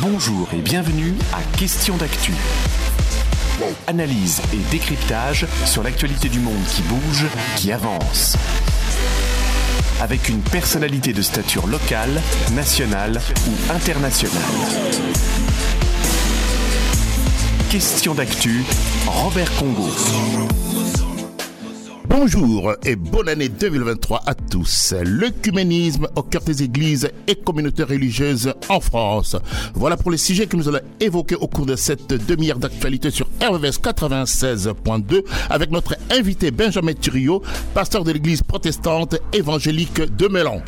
Bonjour et bienvenue à Question d'actu. Analyse et décryptage sur l'actualité du monde qui bouge, qui avance. Avec une personnalité de stature locale, nationale ou internationale. Question d'actu, Robert Congo. Bonjour et bonne année 2023 à tous. L'œcuménisme au cœur des églises et communautés religieuses en France. Voilà pour les sujets que nous allons évoquer au cours de cette demi-heure d'actualité sur RVS 96.2 avec notre invité Benjamin Thuriot, pasteur de l'église protestante évangélique de Mélan.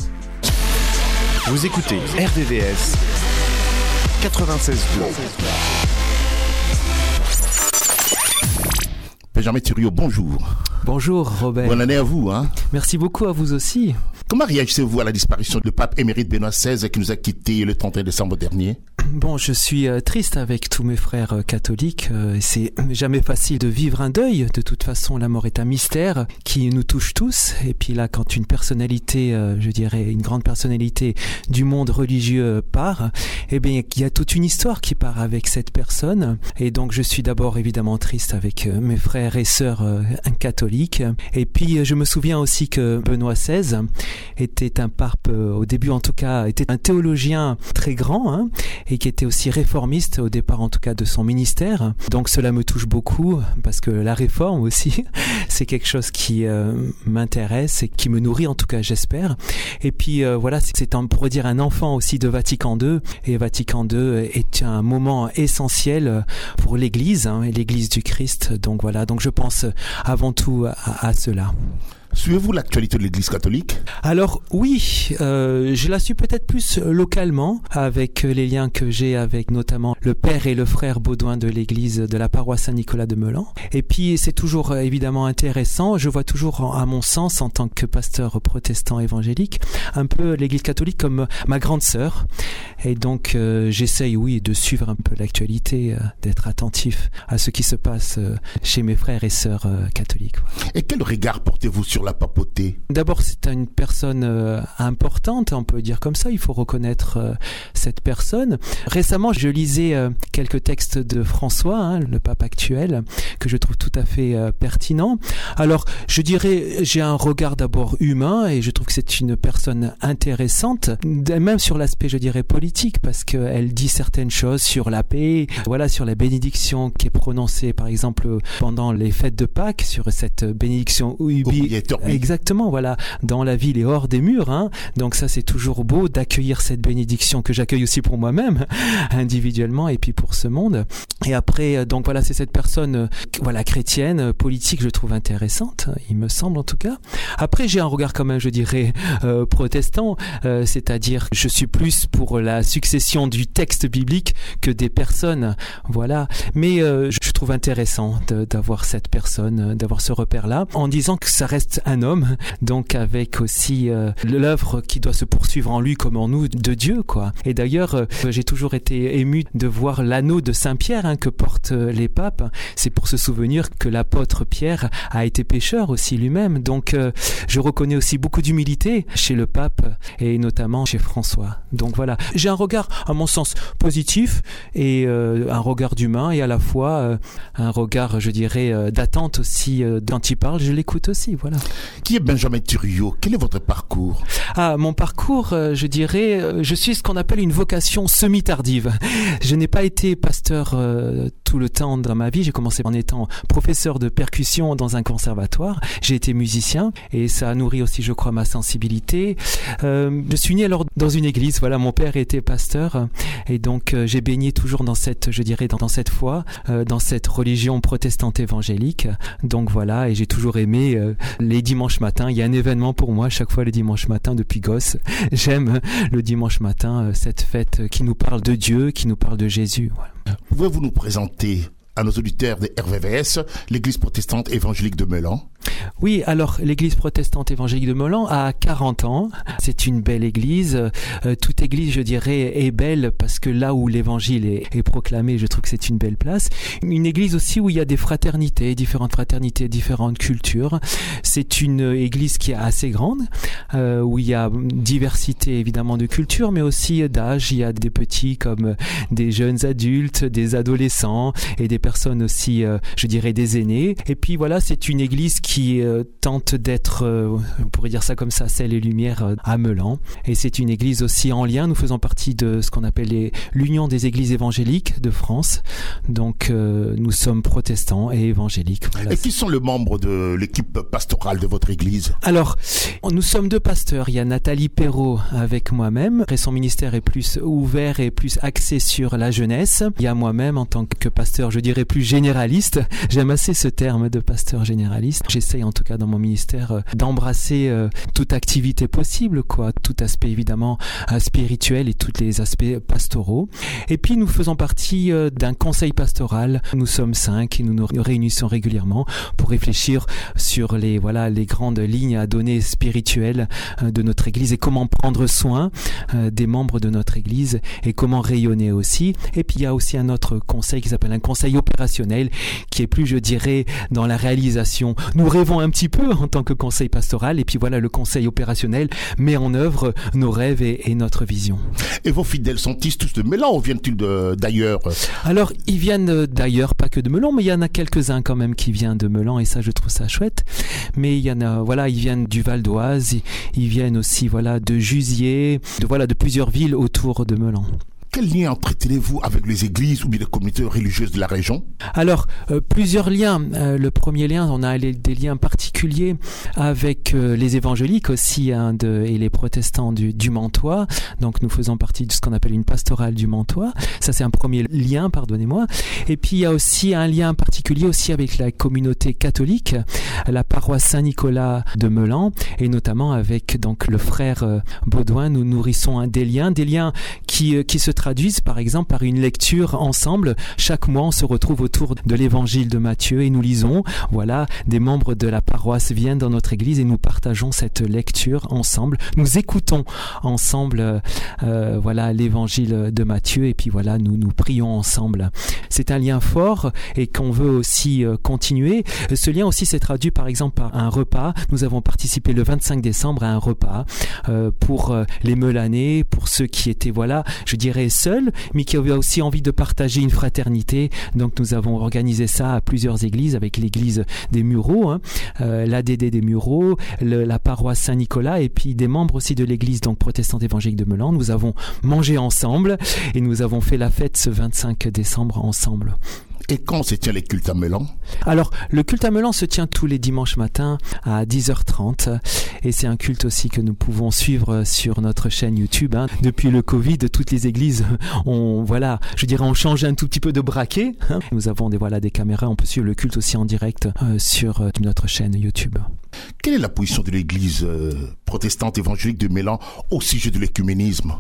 Vous écoutez RVVS 96.2. Benjamin Thuriot, bonjour. Bonjour Robert. Bonne année à vous. Hein. Merci beaucoup à vous aussi. Comment réagissez-vous à la disparition du pape émérite Benoît XVI qui nous a quittés le 31 décembre dernier? Bon, je suis euh, triste avec tous mes frères euh, catholiques. Euh, c'est jamais facile de vivre un deuil. De toute façon, la mort est un mystère qui nous touche tous. Et puis là, quand une personnalité, je dirais une grande personnalité du monde religieux part, eh bien, il y a toute une histoire qui part avec cette personne. Et donc, je suis d'abord évidemment triste avec mes frères et sœurs catholiques. Et puis, je me souviens aussi que Benoît XVI était un pape, au début en tout cas, était un théologien très grand, hein, et qui était aussi réformiste au départ en tout cas de son ministère. Donc cela me touche beaucoup parce que la réforme aussi, c'est quelque chose qui euh, m'intéresse et qui me nourrit en tout cas j'espère. Et puis euh, voilà, c'est pourrait dire un enfant aussi de Vatican II et Vatican II est un moment essentiel pour l'Église hein, et l'Église du Christ. Donc voilà, donc je pense avant tout à cela. Suivez-vous l'actualité de l'Église catholique? Alors oui, euh, je la suis peut-être plus localement avec les liens que j'ai avec notamment le père et le frère Baudouin de l'Église de la paroisse Saint-Nicolas de Melan. Et puis c'est toujours euh, évidemment intéressant. Je vois toujours, à mon sens, en tant que pasteur protestant évangélique, un peu l'Église catholique comme ma grande sœur. Et donc euh, j'essaye, oui, de suivre un peu l'actualité, euh, d'être attentif à ce qui se passe chez mes frères et sœurs catholiques. Et quel regard portez-vous sur la papauté D'abord, c'est une personne euh, importante, on peut dire comme ça, il faut reconnaître euh, cette personne. Récemment, je lisais euh, quelques textes de François, hein, le pape actuel, que je trouve tout à fait pertinent. Alors, je dirais, j'ai un regard d'abord humain et je trouve que c'est une personne intéressante, même sur l'aspect, je dirais, politique, parce qu'elle dit certaines choses sur la paix, voilà, sur la bénédiction qui est prononcée, par exemple, pendant les fêtes de Pâques, sur cette bénédiction Ubi Exactement, voilà, dans la ville et hors des murs. Hein. Donc ça, c'est toujours beau d'accueillir cette bénédiction que j'accueille aussi pour moi-même, individuellement, et puis pour ce monde. Et après, euh, donc voilà, c'est cette personne, euh, voilà, chrétienne, euh, politique, je trouve intéressante, il me semble en tout cas. Après, j'ai un regard quand même, je dirais, euh, protestant, euh, c'est-à-dire je suis plus pour la succession du texte biblique que des personnes, voilà. Mais euh, je trouve intéressant d'avoir cette personne, d'avoir ce repère-là, en disant que ça reste un homme, donc avec aussi euh, l'œuvre qui doit se poursuivre en lui comme en nous de Dieu, quoi. Et d'ailleurs, euh, j'ai toujours été ému de voir l'anneau de Saint Pierre hein, que portent euh, les papes. C'est pour se souvenir que l'apôtre Pierre a été pécheur aussi lui-même. Donc, euh, je reconnais aussi beaucoup d'humilité chez le pape et notamment chez François. Donc voilà, j'ai un regard, à mon sens, positif et euh, un regard d'humain et à la fois un regard, je dirais, d'attente aussi quand il parle, je l'écoute aussi. Voilà. Qui est Benjamin Thuriot? Quel est votre parcours? Ah, mon parcours, euh, je dirais, euh, je suis ce qu'on appelle une vocation semi-tardive. Je n'ai pas été pasteur euh, tout le temps dans ma vie. J'ai commencé en étant professeur de percussion dans un conservatoire. J'ai été musicien et ça a nourri aussi, je crois, ma sensibilité. Je suis né alors dans une église. Voilà, mon père était pasteur et donc j'ai baigné toujours dans cette, je dirais, dans, cette foi, dans cette religion protestante évangélique. Donc voilà, et j'ai toujours aimé euh, les dimanches matins. Il y a un événement pour moi chaque fois les dimanches matins depuis gosse. J'aime le dimanche matin euh, cette fête qui nous parle de Dieu, qui nous parle de Jésus. Pouvez-vous nous présenter à nos auditeurs des RVVS, l'église protestante évangélique de Melan. Oui, alors l'église protestante évangélique de Melan a 40 ans. C'est une belle église. Euh, toute église, je dirais, est belle parce que là où l'évangile est, proclamé, je trouve que c'est une belle place. Une église aussi où il y a des fraternités, différentes fraternités, différentes cultures. C'est une église qui est assez grande, euh, où il y a diversité évidemment de cultures, mais aussi d'âge. Il y a des petits comme des jeunes adultes, des adolescents et des personnes aussi, euh, je dirais, des aînés. Et puis voilà, c'est une église qui euh, tente d'être, euh, on pourrait dire ça comme ça, celle et lumière à Melan. Et c'est une église aussi en lien. Nous faisons partie de ce qu'on appelle l'Union des églises évangéliques de France. Donc nous sommes protestants et évangéliques. Voilà. Et qui sont les membres de l'équipe pastorale de votre église? Alors, nous sommes deux pasteurs. Il y a Nathalie Perrault avec moi-même. Et son ministère est plus ouvert et plus axé sur la jeunesse. Il y a moi-même en tant que pasteur, je dirais plus généraliste. J'aime assez ce terme de pasteur généraliste. J'essaye en tout cas dans mon ministère euh, d'embrasser euh, toute activité possible, quoi, tout aspect évidemment euh, spirituel et tous les aspects pastoraux. Et puis nous faisons partie d'un conseil pastoral. Nous sommes cinq et nous nous réunissons régulièrement pour réfléchir sur les voilà les grandes lignes à donner spirituelles de notre Église et comment prendre soin des membres de notre Église et comment rayonner aussi. Et puis il y a aussi un autre conseil qui s'appelle un conseil opérationnel qui est plus, je dirais, dans la réalisation. Nous rêvons un petit peu en tant que conseil pastoral et puis voilà, le conseil opérationnel met en œuvre nos rêves et, et notre vision. Et vos fidèles sont-ils tous de Mélan ou viennent-ils d'ailleurs? Alors, ils viennent d'ailleurs, pas que de Melan, mais il y en a quelques-uns quand même qui viennent de Melan et ça, je trouve ça chouette. Mais il y en a, voilà, ils viennent du Val d'Oise, ils viennent aussi, voilà, de Jusier, de voilà, de plusieurs villes autour de Melan. Quel lien entretenez-vous avec les églises ou les communautés religieuses de la région? Alors, euh, plusieurs liens. Euh, le premier lien, on a des liens particuliers avec euh, les évangéliques aussi hein, et les protestants du, du Mantois. Donc, nous faisons partie de ce qu'on appelle une pastorale du Mantois. Ça, c'est un premier lien, pardonnez-moi. Et puis, il y a aussi un lien particulier aussi avec la communauté catholique, la paroisse Saint-Nicolas de Melan, et notamment avec donc le frère Baudouin. Nous nourrissons des liens, des liens qui, qui se traduisent par exemple par une lecture ensemble. Chaque mois, on se retrouve autour de l'évangile de Matthieu et nous lisons. Voilà, des membres de la paroisse viennent dans notre église et nous partageons cette lecture ensemble. Nous écoutons ensemble, euh, voilà, l'évangile de Matthieu et puis voilà, nous nous prions ensemble. C'est un lien fort et qu'on veut aussi euh, continuer. Ce lien aussi s'est traduit par exemple par un repas. Nous avons participé le 25 décembre à un repas euh, pour euh, les Melanais, pour ceux qui étaient, voilà, je dirais seul, mais qui avait aussi envie de partager une fraternité. Donc nous avons organisé ça à plusieurs églises, avec l'église des Mureaux, hein, euh, l'ADD des Mureaux, la paroisse Saint-Nicolas, et puis des membres aussi de l'église donc protestante évangélique de Melan. Nous avons mangé ensemble et nous avons fait la fête ce 25 décembre ensemble. Et quand se tient les cultes à Melan Alors, le culte à Melan se tient tous les dimanches matins à 10h30 et c'est un culte aussi que nous pouvons suivre sur notre chaîne YouTube. Hein. Depuis le Covid, toutes les églises ont, voilà, je dirais, ont changé un tout petit peu de braquet. Hein. Nous avons des, voilà, des caméras, on peut suivre le culte aussi en direct euh, sur euh, notre chaîne YouTube. Quelle est la position de l'Église euh, protestante évangélique de Mélan au sujet de l'écuménisme?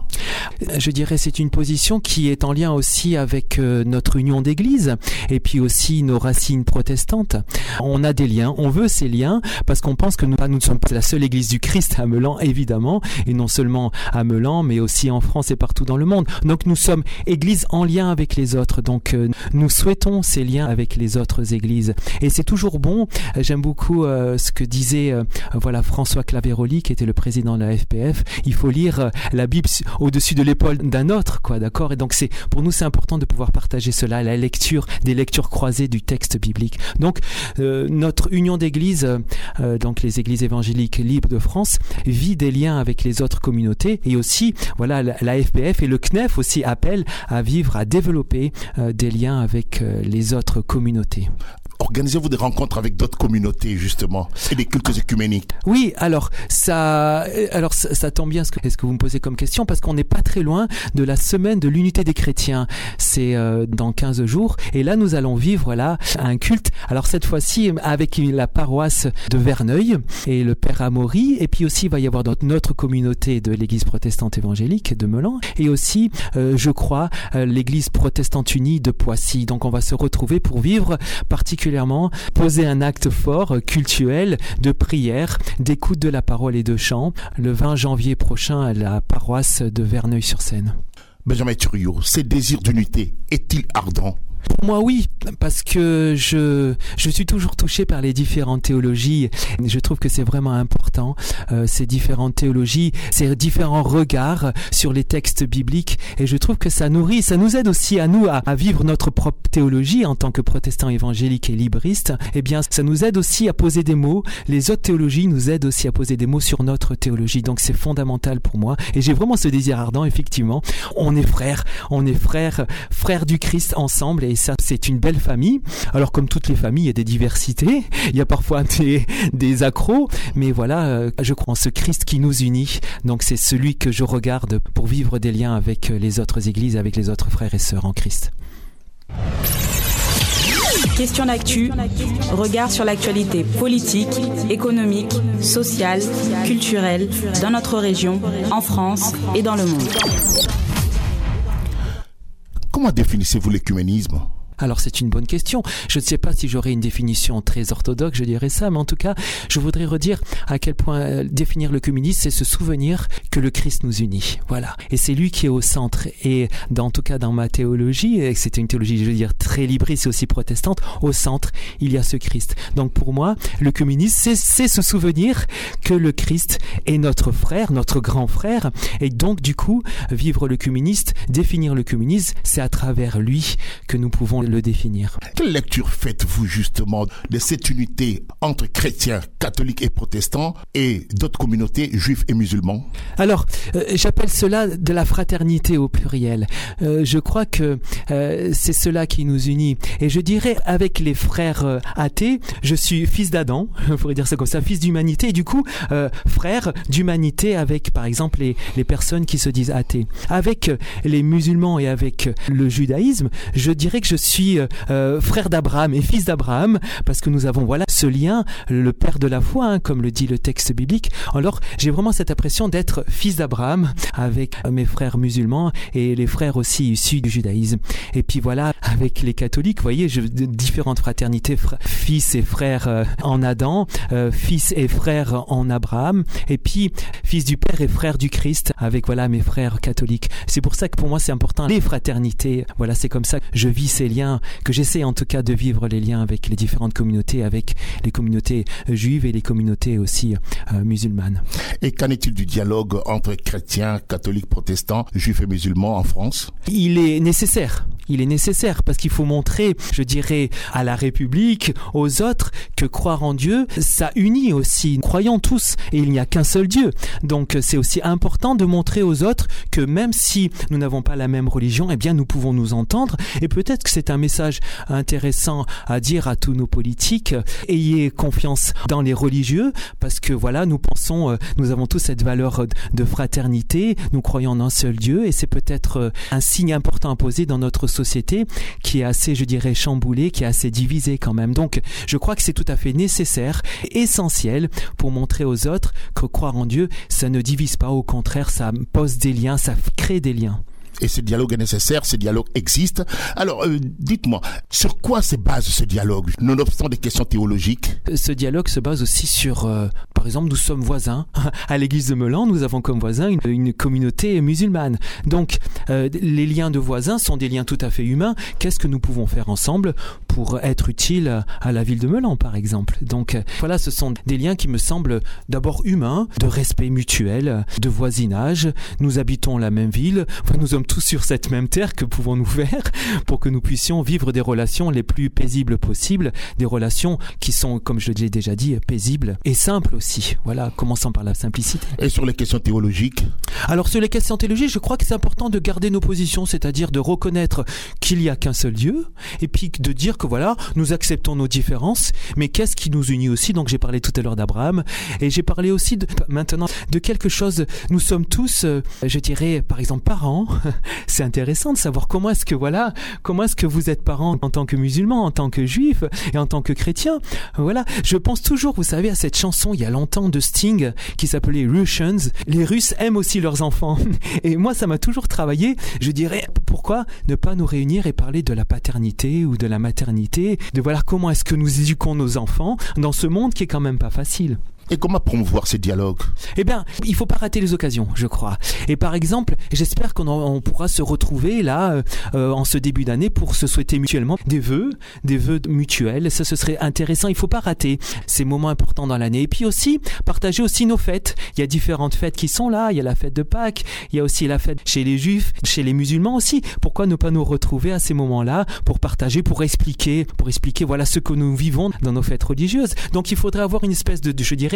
Je dirais c'est une position qui est en lien aussi avec notre union d'Église et puis aussi nos racines protestantes. On a des liens, on veut ces liens parce qu'on pense que nous, nous ne sommes pas la seule Église du Christ à Melan, évidemment, et non seulement à Melan, mais aussi en France et partout dans le monde. Donc nous sommes Église en lien avec les autres. Donc euh, nous souhaitons ces liens avec les autres Églises. Et c'est toujours bon. J'aime beaucoup euh, ce que disait euh, voilà François Claveroli, qui était le président de la FPF. Il faut lire la Bible au-dessus de l'épaule d'un autre, quoi, d'accord? Et donc c'est pour nous c'est important de pouvoir partager cela, la lecture, des lectures croisées du texte biblique. Donc euh, notre union d'églises, euh, donc les églises évangéliques libres de France, vit des liens avec les autres communautés et aussi voilà la, FPF et le CNEF aussi appellent à vivre, à développer euh, des liens avec euh, les autres communautés. Organisez-vous des rencontres avec d'autres communautés justement et des cultes écuméniques Oui, alors ça, alors ça, tombe bien ce que, ce que vous me posez comme question parce qu'on n'est pas très loin de la semaine de l'unité des chrétiens. C'est euh, dans 15 jours et là nous allons vivre là un culte. Alors cette fois-ci avec la paroisse de Verneuil et le Père Amaury et puis aussi il va y avoir notre communauté de l'Église protestante évangélique de Melan et aussi euh, je crois euh, l'Église protestante unie de Poissy. Donc on va se retrouver pour vivre particulièrement poser un acte fort cultuel de prière, d'écoute de la parole et de chant le 20 janvier prochain à la paroisse de Verneuil-sur-Seine. Benjamin Thuriot, ces désirs d'unité est-il ardent? Pour moi, oui, parce que je, je suis toujours touché par les différentes théologies. Je trouve que c'est vraiment important, euh, ces différentes théologies, ces différents regards sur les textes bibliques. Et je trouve que ça nourrit, ça nous aide aussi à nous à, vivre notre propre théologie en tant que protestants évangéliques et libristes. Eh bien, ça nous aide aussi à poser des mots. Les autres théologies nous aident aussi à poser des mots sur notre théologie. Donc, c'est fondamental pour moi. Et j'ai vraiment ce désir ardent, effectivement. On est frères, on est frères, frères du Christ ensemble. Et ça, c'est une belle famille. Alors comme toutes les familles, il y a des diversités, il y a parfois des, des accros, mais voilà, euh, je crois en ce Christ qui nous unit. Donc c'est celui que je regarde pour vivre des liens avec les autres églises, avec les autres frères et sœurs en Christ. Question d'actu, regard sur l'actualité politique, économique, sociale, culturelle dans notre région, en France et dans le monde. Comment définissez-vous l'écuménisme? Alors c'est une bonne question. Je ne sais pas si j'aurais une définition très orthodoxe, je dirais ça, mais en tout cas, je voudrais redire à quel point euh, définir le communisme, c'est se souvenir que le Christ nous unit. Voilà. Et c'est lui qui est au centre. Et dans, en tout cas dans ma théologie, et c'était une théologie, je veux dire, très libriste et aussi protestante, au centre, il y a ce Christ. Donc pour moi, le communisme, c'est se souvenir que le Christ est notre frère, notre grand frère. Et donc du coup, vivre le communiste, définir le communisme, c'est à travers lui que nous pouvons le définir. Quelle lecture faites-vous justement de cette unité entre chrétiens, catholiques et protestants et d'autres communautés juifs et musulmans? Alors, euh, j'appelle cela de la fraternité au pluriel. Euh, je crois que euh, c'est cela qui nous unit. Et je dirais avec les frères athées, je suis fils d'Adam, on pourrait dire ça comme ça, fils d'humanité, et du coup, frère d'humanité avec, par exemple, les, les personnes qui se disent athées. Avec les musulmans et avec le judaïsme, je dirais que je suis suis euh, euh, frère d'Abraham et fils d'Abraham, parce que nous avons voilà ce lien, le père de la foi, hein, comme le dit le texte biblique. Alors j'ai vraiment cette impression d'être fils d'Abraham avec mes frères musulmans et les frères aussi issus du judaïsme. Et puis voilà, avec les catholiques, voyez, je, différentes fraternités, fils et frères euh, en Adam, fils et frères en Abraham, et puis fils du Père et frère du Christ, avec voilà mes frères catholiques. C'est pour ça que pour moi c'est important les fraternités. Voilà, c'est comme ça que je vis ces liens que j'essaie en tout cas de vivre les liens avec les différentes communautés, avec les communautés juives et les communautés aussi euh, musulmanes. Et qu'en est-il du dialogue entre chrétiens, catholiques, protestants, juifs et musulmans en France? Il est nécessaire. Il est nécessaire parce qu'il faut montrer, je dirais, à la République, aux autres, que croire en Dieu, ça unit aussi. Croyons tous et il n'y a qu'un seul Dieu. Donc c'est aussi important de montrer aux autres que même si nous n'avons pas la même religion, eh bien nous pouvons nous entendre et peut-être que c'est un message intéressant à dire à tous nos politiques. Ayez confiance dans les religieux parce que voilà, nous pensons, euh, nous avons tous cette valeur de fraternité, nous croyons en un seul Dieu et c'est peut-être euh, un signe important à poser dans notre société qui est assez, je dirais, chamboulée, qui est assez divisée quand même. Donc, je crois que c'est tout à fait nécessaire, essentiel pour montrer aux autres que croire en Dieu, ça ne divise pas, au contraire, ça pose des liens, ça crée des liens et ce dialogue est nécessaire, ce dialogue existe. Alors, euh, dites-moi, sur quoi se base ce dialogue, nonobstant des questions théologiques? Ce dialogue se base aussi sur, euh, par exemple, nous sommes voisins. À l'église de Melan, nous avons comme voisins une, communauté musulmane. Donc, euh, les liens de voisins sont des liens tout à fait humains. Qu'est-ce que nous pouvons faire ensemble pour être utile à la ville de Melan, par exemple? Donc, voilà, ce sont des liens qui me semblent d'abord humains, de respect mutuel, de voisinage. Nous habitons la même ville. Nous sommes tous sur cette même terre, que pouvons-nous faire pour que nous puissions vivre des relations les plus paisibles possibles, des relations qui sont, comme je l'ai déjà dit, paisibles et simples aussi. Voilà, commençons par la simplicité. Et sur les questions théologiques Alors sur les questions théologiques, je crois que c'est important de garder nos positions, c'est-à-dire de reconnaître qu'il n'y a qu'un seul Dieu, et puis de dire que voilà, nous acceptons nos différences, mais qu'est-ce qui nous unit aussi? Donc j'ai parlé tout à l'heure d'Abraham, et j'ai parlé aussi de, maintenant de quelque chose. Nous sommes tous, euh, je dirais, par exemple, parents. c'est intéressant de savoir comment est-ce que voilà, comment est-ce que vous êtes parents en tant que musulman, en tant que juif et en tant que chrétien. Voilà, je pense toujours, vous savez, à cette chanson il y a longtemps de Sting qui s'appelait Russians. Les Russes aiment aussi leurs enfants, et moi ça m'a toujours travaillé. Je dirais pourquoi ne pas nous réunir et parler de la paternité ou de la maternité, de voilà comment est-ce que nous éduquons nos enfants dans ce monde qui est quand même pas facile. Et comment promouvoir ces dialogues? Eh bien, il faut pas rater les occasions, je crois. Et par exemple, j'espère qu'on pourra se retrouver là euh, en ce début d'année pour se souhaiter mutuellement des vœux, des vœux mutuels. Ça, ce serait intéressant. Il faut pas rater ces moments importants dans l'année. Et puis aussi partager aussi nos fêtes. Il y a différentes fêtes qui sont là. Il y a la fête de Pâques. Il y a aussi la fête chez les Juifs, chez les musulmans aussi. Pourquoi ne pas nous retrouver à ces moments-là pour partager, pour expliquer, pour expliquer voilà ce que nous vivons dans nos fêtes religieuses? Donc il faudrait avoir une espèce de je dirais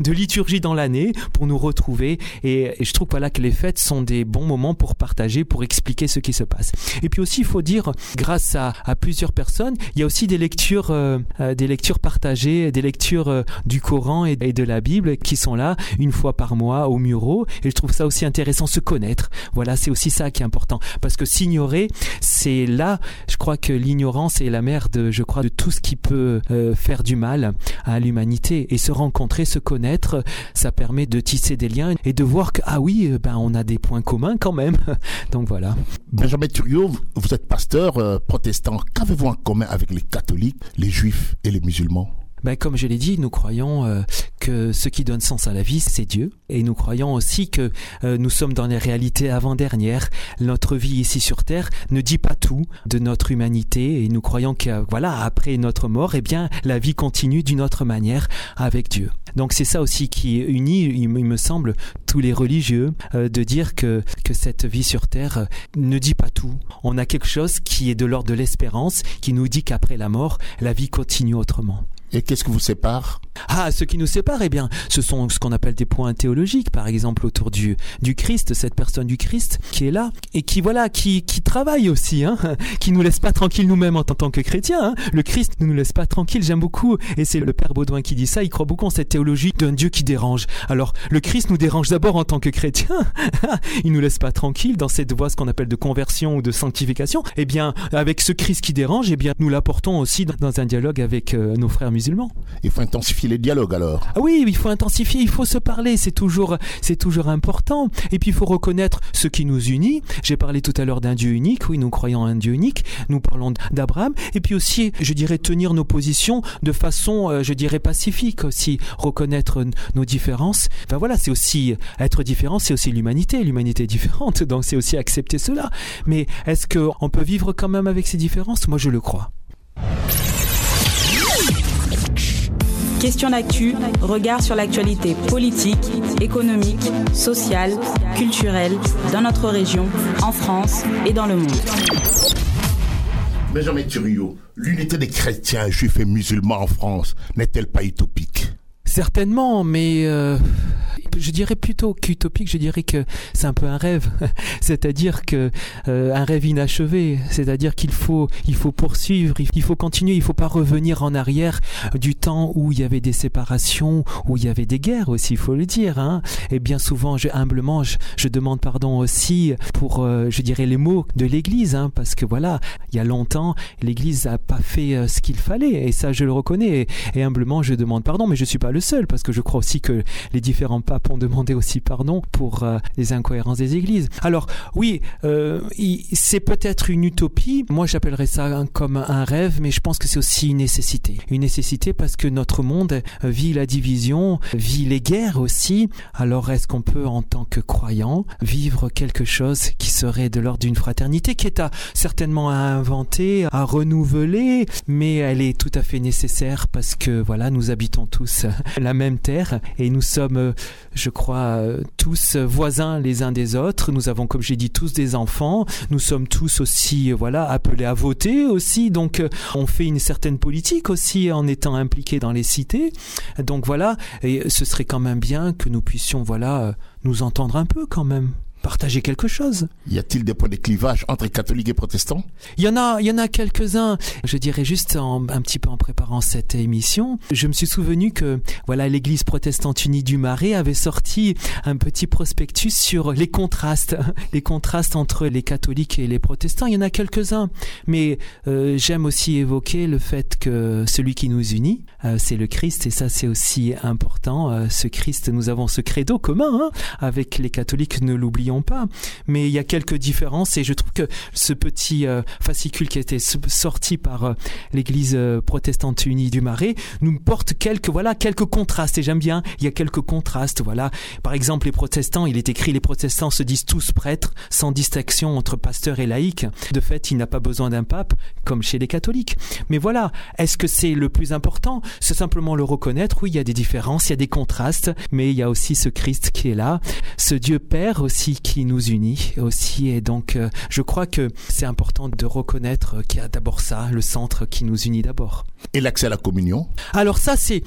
de liturgie dans l'année pour nous retrouver. Et, je trouve voilà que les fêtes sont des bons moments pour partager, pour expliquer ce qui se passe. Et puis aussi, il faut dire, grâce à, plusieurs personnes, il y a aussi des lectures, euh, euh, des lectures partagées, des lectures euh, du Coran et, de la Bible qui sont là une fois par mois au Muro. Et je trouve ça aussi intéressant, se connaître. Voilà, c'est aussi ça qui est important. Parce que s'ignorer, c'est là, je crois que l'ignorance est la mère de, je crois, de tout ce qui peut faire du mal à l'humanité. Et se rencontrer, se connaître, ça permet de tisser des liens et de voir que, ah oui, euh, ben, on a des points communs quand même. Donc voilà. Benjamin Thuriot, vous êtes pasteur euh, protestant. Qu'avez-vous en commun avec les catholiques, les juifs et les musulmans? Ben, comme je l'ai dit, nous croyons euh, que ce qui donne sens à la vie, c'est Dieu. Et nous croyons aussi que euh, nous sommes dans les réalités avant-dernières. Notre vie ici sur Terre ne dit pas tout de notre humanité. Et nous croyons que, voilà, après notre mort, eh bien, la vie continue d'une autre manière avec Dieu. Donc c'est ça aussi qui unit, il me semble, tous les religieux, euh, de dire que, que cette vie sur Terre ne dit pas tout. On a quelque chose qui est de l'ordre de l'espérance, qui nous dit qu'après la mort, la vie continue autrement. Et qu'est-ce qui vous sépare Ah, ce qui nous sépare, eh bien, ce sont ce qu'on appelle des points théologiques, par exemple autour du, du Christ, cette personne du Christ qui est là et qui, voilà, qui, qui travaille aussi, hein, qui nous laisse pas tranquille nous-mêmes en tant que chrétiens. Hein. Le Christ ne nous laisse pas tranquille, j'aime beaucoup, et c'est le Père Baudouin qui dit ça, il croit beaucoup en cette théologie d'un Dieu qui dérange. Alors, le Christ nous dérange d'abord en tant que chrétiens, il nous laisse pas tranquille dans cette voie, ce qu'on appelle de conversion ou de sanctification. Eh bien, avec ce Christ qui dérange, eh bien, nous l'apportons aussi dans un dialogue avec euh, nos frères musulmans il faut intensifier les dialogues alors. Ah oui, il faut intensifier, il faut se parler, c'est toujours, c'est toujours important. Et puis il faut reconnaître ce qui nous unit. J'ai parlé tout à l'heure d'un Dieu unique, oui, nous croyons en un Dieu unique, nous parlons d'Abraham. Et puis aussi, je dirais, tenir nos positions de façon, euh, je dirais, pacifique aussi, reconnaître nos différences. Enfin voilà, c'est aussi, être différent, c'est aussi l'humanité. L'humanité est différente, donc c'est aussi accepter cela. Mais est-ce qu'on peut vivre quand même avec ces différences? Moi, je le crois. Question d'actu, regard sur l'actualité politique, économique, sociale, culturelle dans notre région, en France et dans le monde. Benjamin Thuriot, l'unité des chrétiens, juifs et musulmans en France n'est-elle pas utopique? Certainement, mais euh, je dirais plutôt qu'utopique, je dirais que c'est un peu un rêve, c'est-à-dire que euh, un rêve inachevé, c'est-à-dire qu'il faut il faut poursuivre, il faut continuer, il faut pas revenir en arrière du temps où il y avait des séparations, où il y avait des guerres aussi, il faut le dire. Hein. Et bien souvent, je, humblement, je, demande pardon aussi pour, euh, je dirais, les mots de l'Église, hein, parce que voilà, il y a longtemps, l'Église a pas fait euh, ce qu'il fallait, et ça, je le reconnais. Et, et, humblement, je demande pardon, mais je suis pas le seul, parce que je crois aussi que les différents papes ont demandé aussi pardon pour euh, les incohérences des églises. Alors oui, euh, c'est peut-être une utopie. Moi, j'appellerais ça comme un rêve, mais je pense que c'est aussi une nécessité. Une nécessité parce que notre monde vit la division, vit les guerres aussi. Alors est-ce qu'on peut, en tant que croyant, vivre quelque chose qui serait de l'ordre d'une fraternité qui est à, certainement à inventer, à renouveler, mais elle est tout à fait nécessaire parce que voilà, nous habitons tous la même terre et nous sommes, je crois, tous voisins les uns des autres. Nous avons, comme j'ai dit, tous des enfants. Nous sommes tous aussi, voilà, appelés à voter aussi. Donc, on fait une certaine politique aussi en étant impliqués dans les cités. Donc voilà, et ce serait quand même bien que nous puissions, voilà, nous entendre un peu quand même partager quelque chose. Y a-t-il des points de clivage entre catholiques et protestants? Il y en a, il y en a quelques-uns. Je dirais juste un petit peu en préparant cette émission, je me suis souvenu que voilà l'Église protestante unie du Marais avait sorti un petit prospectus sur les contrastes, les contrastes entre les catholiques et les protestants. Il y en a quelques-uns, mais euh, j'aime aussi évoquer le fait que celui qui nous unit, euh, c'est le Christ, et ça c'est aussi important. Euh, ce Christ, nous avons ce credo commun hein, avec les catholiques, ne l'oublions pas. Mais il y a quelques différences et je trouve que ce petit euh, fascicule qui a été sorti par euh, l'Église euh, protestante unie du Marais nous porte quelques voilà quelques contrastes et j'aime bien. Il y a quelques contrastes. Voilà, par exemple les protestants, il est écrit les protestants se disent tous prêtres sans distinction entre pasteurs et laïcs. De fait, il n'a pas besoin d'un pape comme chez les catholiques. Mais voilà, est-ce que c'est le plus important? C'est simplement le reconnaître. Oui, il y a des différences, il y a des contrastes, mais il y a aussi ce Christ qui est là, ce Dieu Père aussi qui nous unit aussi. Et donc, euh, je crois que c'est important de reconnaître qu'il y a d'abord ça, le centre qui nous unit d'abord. Et l'accès à la communion Alors ça, c'est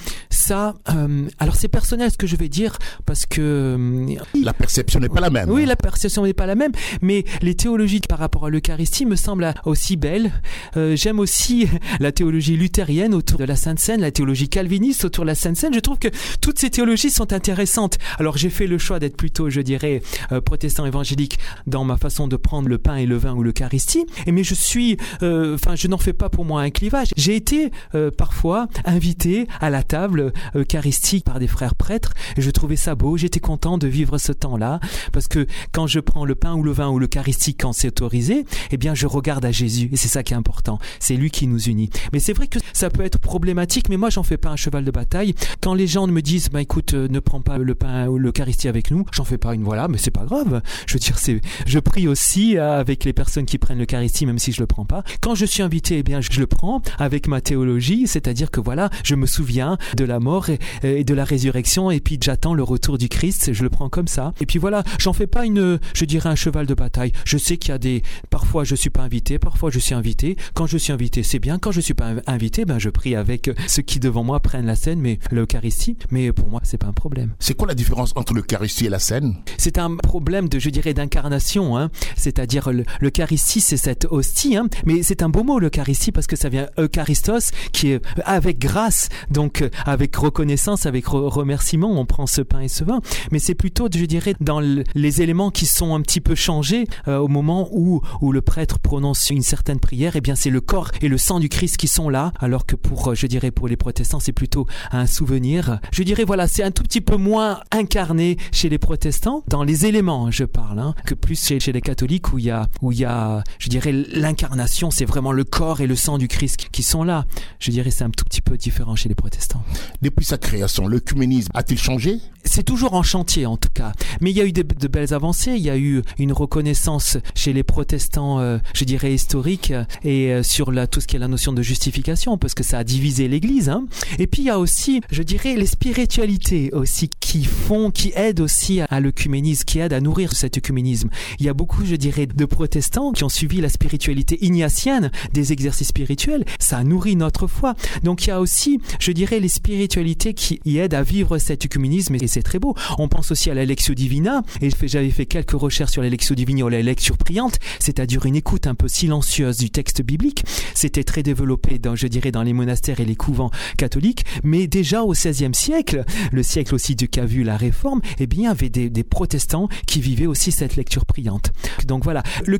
ça. Euh, alors c'est personnel ce que je vais dire parce que euh, la perception n'est pas la même. Oui, la perception n'est pas la même, mais les théologies par rapport à l'Eucharistie me semblent aussi belles. J'aime aussi la théologie luthérienne autour de la Sainte Seine, la théologie calviniste autour de la Sainte Seine. Je trouve que toutes ces théologies sont intéressantes. Alors j'ai fait le choix d'être plutôt, je dirais, protestant évangélique dans ma façon de prendre le pain et le vin ou l'Eucharistie. Mais je suis, euh, enfin, je n'en fais pas pour moi un clivage. J'ai été euh, parfois invité à la table eucharistique par des frères prêtres. Je trouvais ça beau. J'étais content de vivre ce temps-là parce que quand je prends le pain ou le vin ou l'Eucharistique quand c'est autorisé, eh bien, je regarde à Jésus et c'est ça qui est important. C'est lui qui nous unit. Mais c'est vrai que ça peut être problématique. Mais moi, j'en fais pas un cheval de bataille. Quand les gens me disent, bah écoute, euh, ne prends pas le pain ou l'Eucharistie avec nous, j'en fais pas une voilà, mais c'est pas grave. Je veux c'est, je prie aussi avec les personnes qui prennent l'Eucharistie, même si je le prends pas. Quand je suis invité, eh bien, je le prends avec ma théologie, c'est-à-dire que voilà, je me souviens de la mort et, de la résurrection, et puis j'attends le retour du Christ, je le prends comme ça. Et puis voilà, j'en fais pas une, je dirais un cheval de bataille. Je sais qu'il y a des, parfois je suis pas invité, parfois je suis invité. Quand je suis invité, c'est bien. Quand je suis pas invité, ben je prie avec ceux qui devant moi prennent la scène, mais l'Eucharistie. Mais pour moi, c'est pas un problème. C'est quoi la différence entre l'Eucharistie et la scène? C'est un problème de, je dirais, d'incarnation, hein. c'est-à-dire l'Eucharistie, c'est cette hostie, hein. mais c'est un beau mot l'Eucharistie parce que ça vient Eucharistos, qui est avec grâce, donc euh, avec reconnaissance, avec remerciement, on prend ce pain et ce vin, mais c'est plutôt, je dirais, dans les éléments qui sont un petit peu changés euh, au moment où, où le prêtre prononce une certaine prière, et eh bien c'est le corps et le sang du Christ qui sont là, alors que pour, euh, je dirais, pour les protestants, c'est plutôt un souvenir. Je dirais, voilà, c'est un tout petit peu moins incarné chez les protestants, dans les éléments, je parle, hein, que plus chez, chez, les catholiques où il y où il y a, je dirais, l'incarnation, c'est vraiment le corps et le sang du Christ qui sont là. Je dirais, c'est un tout petit peu différent chez les protestants. Depuis sa création, l'œcuménisme a-t-il changé? C'est toujours en chantier, en tout cas. Mais il y a eu de, belles avancées. Il y a eu une reconnaissance chez les protestants, euh, je dirais, historiques, et euh, sur tout ce qui est la notion de justification, parce que ça a divisé l'Église. Hein. Et puis il y a aussi, je dirais, les spiritualités aussi qui font, qui aident aussi à l'œcuménisme, qui aident à nourrir cet œcuménisme. Il y a beaucoup, je dirais, de protestants qui ont suivi la spiritualité ignatienne, des exercices spirituels. Ça nourrit notre foi. Donc il y a aussi, je dirais, les spiritualités qui y aident à vivre cet œcuménisme et c'est très beau. On pense aussi à la Divina et j'avais fait quelques recherches sur la Divina ou la lecture priante, c'est-à-dire une écoute un peu silencieuse du texte biblique. C'était très développé dans, je dirais, dans les monastères et les couvents catholiques, mais déjà au XVIe siècle, le siècle aussi du qu'a vu la Réforme, eh bien, avait des, protestants qui vivaient aussi cette lecture priante. Donc voilà, le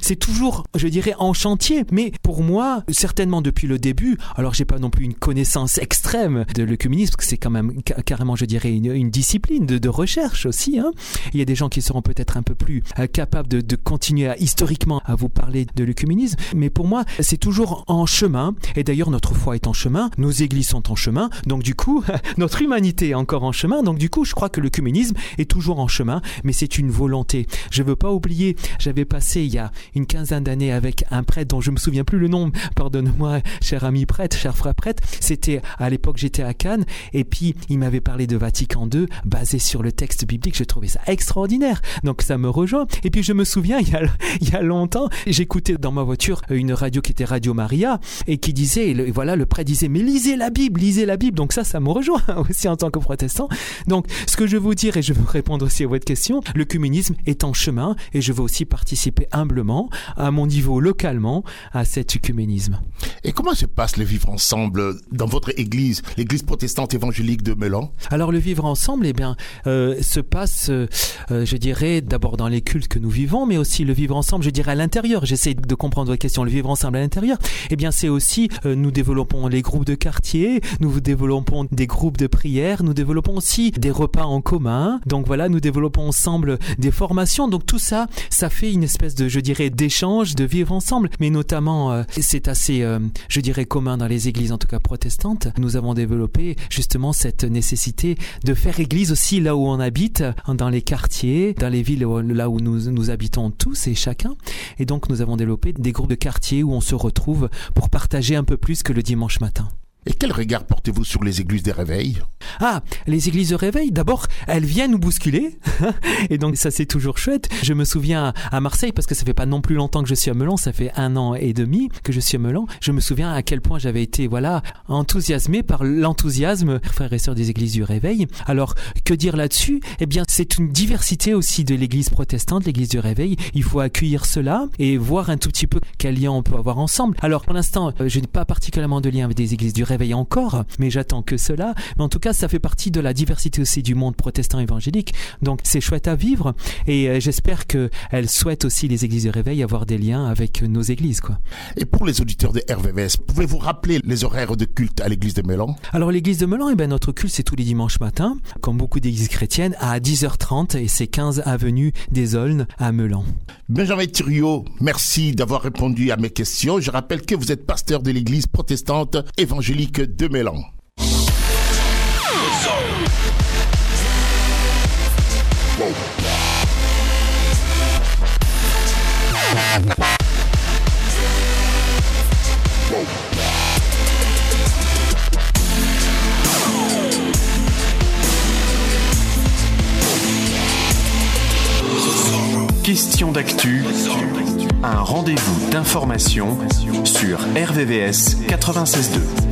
c'est toujours, je dirais, en chantier, mais pour moi, certainement depuis le début, alors j'ai pas non plus une connaissance extrême de l'œcuménisme, parce que c'est quand même carrément, je dirais, une, discipline de, recherche aussi. Hein. Il y a des gens qui seront peut-être un peu plus euh, capables de, continuer historiquement à vous parler de l'œcuménisme, mais pour moi, c'est toujours en chemin, et d'ailleurs notre foi est en chemin, nos églises sont en chemin, donc du coup, notre humanité est encore en chemin, donc du coup, je crois que l'œcuménisme est toujours en chemin, mais c'est une volonté. Je veux pas oublier, j'avais passé il y a une quinzaine d'années avec un prêtre dont je me souviens plus le nom, pardonne-moi, cher ami prêtre, cher frère prêtre. C'était à l'époque, j'étais Cannes. Et puis, il m'avait parlé de Vatican II, basé sur le texte biblique. Je trouvais ça extraordinaire. Donc, ça me rejoint. Et puis, je me souviens, il y a, il y a longtemps, j'écoutais dans ma voiture une radio qui était Radio Maria et qui disait, voilà, le prêtre disait, mais lisez la Bible, lisez la Bible. Donc, ça, ça me rejoint aussi en tant que protestant. Donc, ce que je veux vous dire, et je veux répondre aussi à votre question, le communisme est en chemin et je veux aussi participer humblement, à mon niveau localement, à cet œcuménisme. Et comment se passe le vivre ensemble dans votre église, protestante évangélique de Melan Alors le vivre ensemble, eh bien, euh, se passe, euh, euh, je dirais, d'abord dans les cultes que nous vivons, mais aussi le vivre ensemble, je dirais, à l'intérieur. J'essaie de comprendre votre question. Le vivre ensemble à l'intérieur, eh bien, c'est aussi, nous développons les groupes de quartier, nous développons des groupes de prière, nous développons aussi des repas en commun. Donc voilà, nous développons ensemble des formations. Donc tout ça, ça fait une espèce de, je dirais, d'échange, de vivre ensemble. Mais notamment, c'est assez, je dirais, commun dans les églises, en tout cas protestantes. Nous avons développé justement cette nécessité de faire église aussi là où on habite, dans les quartiers, dans les villes là où nous, nous habitons tous et chacun. Et donc nous avons développé des groupes de quartiers où on se retrouve pour partager un peu plus que le dimanche matin. Et quel regard portez-vous sur les églises des réveils? Ah, les églises de réveil, d'abord, elles viennent nous bousculer. et donc ça c'est toujours chouette. Je me souviens à Marseille, parce que ça fait pas non plus longtemps que je suis à Melan, ça fait un an et demi que je suis à Melan. Je me souviens à quel point j'avais été, voilà, enthousiasmé par l'enthousiasme, frères et sœurs des églises du réveil. Alors, que dire là-dessus? Eh bien, c'est une diversité aussi de l'église protestante, l'église du réveil. Il faut accueillir cela et voir un tout petit peu quel lien on peut avoir ensemble. Alors, pour l'instant, euh, je n'ai pas particulièrement de lien avec des églises du réveil réveille encore, mais j'attends que cela. Mais en tout cas, ça fait partie de la diversité aussi du monde protestant évangélique. Donc c'est chouette à vivre et euh, j'espère qu'elle souhaite aussi les églises de réveil avoir des liens avec nos églises. Quoi. Et pour les auditeurs de RVVS, pouvez-vous rappeler les horaires de culte à l'église de Melan Alors l'église de Melan, eh ben, notre culte c'est tous les dimanches matins, comme beaucoup d'églises chrétiennes, à 10h30 et c'est 15 avenue des Aulnes à Melan. Benjamin Thuriot, merci d'avoir répondu à mes questions. Je rappelle que vous êtes pasteur de l'église protestante évangélique de Mélan. Question d'actu, un rendez-vous d'information sur RVVS 96.2.